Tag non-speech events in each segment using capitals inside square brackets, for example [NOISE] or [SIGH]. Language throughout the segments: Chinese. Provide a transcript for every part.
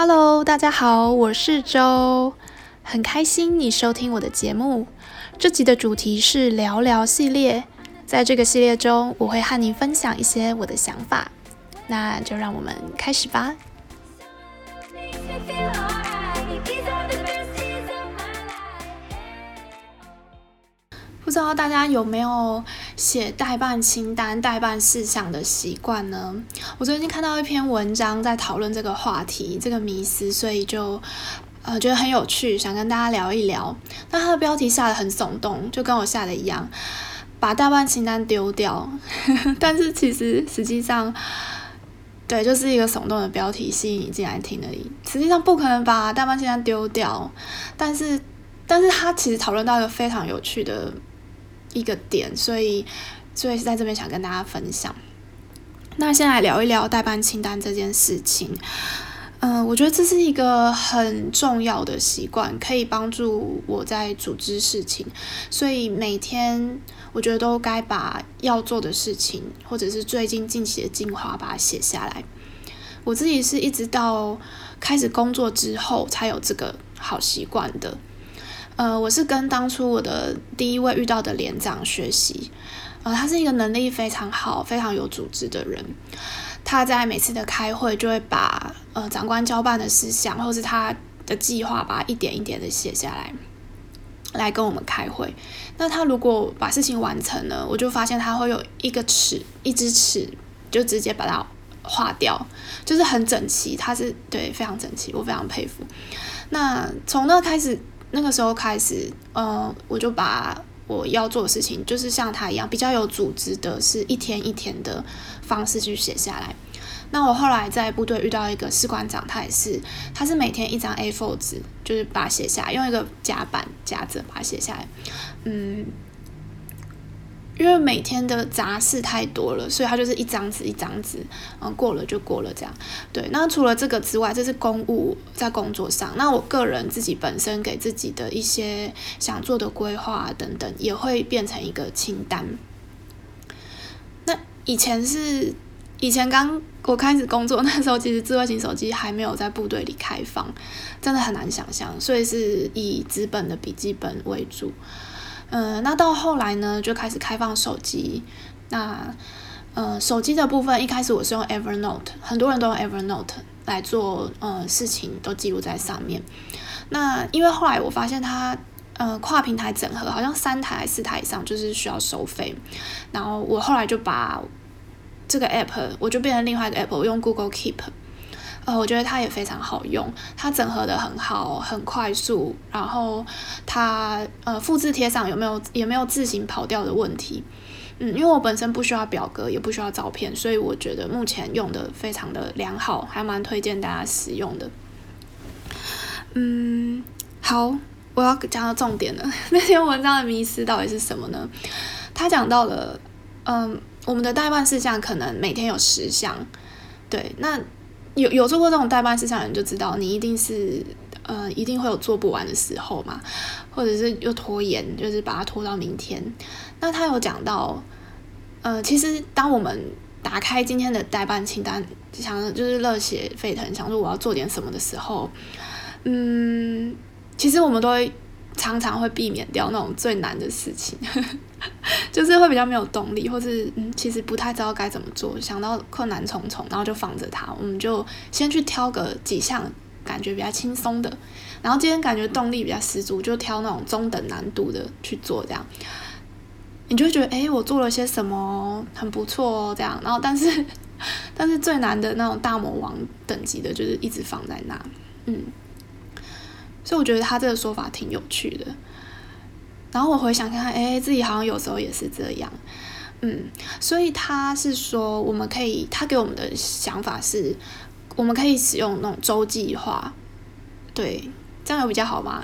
Hello，大家好，我是周，很开心你收听我的节目。这集的主题是聊聊系列，在这个系列中，我会和你分享一些我的想法。那就让我们开始吧。不知道大家有没有写代办清单、代办事项的习惯呢？我最近看到一篇文章在讨论这个话题、这个迷思，所以就呃觉得很有趣，想跟大家聊一聊。那它的标题下得很耸动，就跟我下的一样，把代办清单丢掉。[LAUGHS] 但是其实实际上，对，就是一个耸动的标题吸引你进来听而已。实际上不可能把代办清单丢掉，但是，但是他其实讨论到一个非常有趣的。一个点，所以，所以在这边想跟大家分享。那先来聊一聊待办清单这件事情。嗯、我觉得这是一个很重要的习惯，可以帮助我在组织事情。所以每天我觉得都该把要做的事情，或者是最近近期的计划，把它写下来。我自己是一直到开始工作之后才有这个好习惯的。呃，我是跟当初我的第一位遇到的连长学习，呃，他是一个能力非常好、非常有组织的人。他在每次的开会就会把呃长官交办的事项，或是他的计划，把它一点一点的写下来，来跟我们开会。那他如果把事情完成了，我就发现他会有一个尺，一支尺，就直接把它划掉，就是很整齐。他是对，非常整齐，我非常佩服。那从那开始。那个时候开始，呃，我就把我要做的事情，就是像他一样比较有组织的，是一天一天的方式去写下来。那我后来在部队遇到一个士官长，他也是，他是每天一张 A4 纸，就是把它写下来，用一个夹板夹着把它写下来，嗯。因为每天的杂事太多了，所以他就是一张纸一张纸，嗯，过了就过了这样。对，那除了这个之外，这是公务在工作上。那我个人自己本身给自己的一些想做的规划等等，也会变成一个清单。那以前是以前刚我开始工作那时候，其实智慧型手机还没有在部队里开放，真的很难想象，所以是以纸本的笔记本为主。嗯，那到后来呢，就开始开放手机。那，呃，手机的部分一开始我是用 Evernote，很多人都用 Evernote 来做，呃，事情都记录在上面。那因为后来我发现它，呃，跨平台整合，好像三台四台以上就是需要收费。然后我后来就把这个 App，我就变成另外一个 App，我用 Google Keep。呃，我觉得它也非常好用，它整合得很好，很快速，然后它呃复制贴上有没有也没有自行跑掉的问题，嗯，因为我本身不需要表格，也不需要照片，所以我觉得目前用得非常的良好，还蛮推荐大家使用的。嗯，好，我要讲到重点了，[LAUGHS] 那篇文章的迷思到底是什么呢？他讲到了，嗯，我们的代办事项可能每天有十项，对，那。有有做过这种代办事项的人就知道，你一定是呃一定会有做不完的时候嘛，或者是又拖延，就是把它拖到明天。那他有讲到，呃，其实当我们打开今天的代办清单，想就是热血沸腾，想说我要做点什么的时候，嗯，其实我们都会。常常会避免掉那种最难的事情，[LAUGHS] 就是会比较没有动力，或是嗯，其实不太知道该怎么做，想到困难重重，然后就放着它。我们就先去挑个几项感觉比较轻松的，然后今天感觉动力比较十足，就挑那种中等难度的去做，这样你就会觉得哎，我做了些什么很不错哦，这样。然后但是 [LAUGHS] 但是最难的那种大魔王等级的，就是一直放在那，嗯。所以我觉得他这个说法挺有趣的，然后我回想看看，哎，自己好像有时候也是这样，嗯，所以他是说我们可以，他给我们的想法是，我们可以使用那种周计划，对，这样有比较好吗？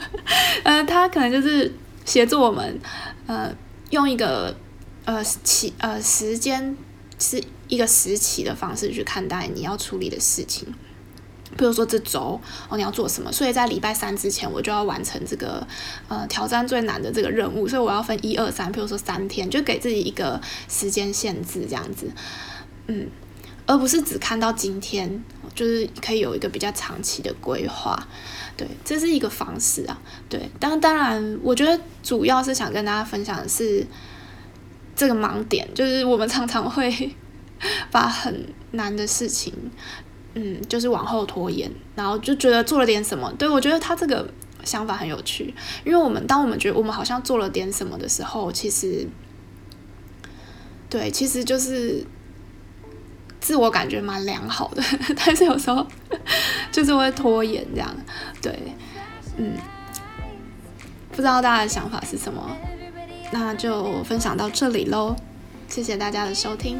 [LAUGHS] 呃，他可能就是协助我们，呃，用一个呃期呃时间是一个时期的方式去看待你要处理的事情。比如说这周哦，你要做什么？所以在礼拜三之前，我就要完成这个呃挑战最难的这个任务。所以我要分一二三，比如说三天，就给自己一个时间限制这样子。嗯，而不是只看到今天，就是可以有一个比较长期的规划。对，这是一个方式啊。对，但当然，我觉得主要是想跟大家分享的是这个盲点，就是我们常常会 [LAUGHS] 把很难的事情，嗯，就是往后拖延，然后就觉得做了点什么。对，我觉得他这个想法很有趣，因为我们当我们觉得我们好像做了点什么的时候，其实，对，其实就是。自我感觉蛮良好的，[LAUGHS] 但是有时候就是会拖延这样，对，嗯，不知道大家的想法是什么，那就分享到这里喽，谢谢大家的收听。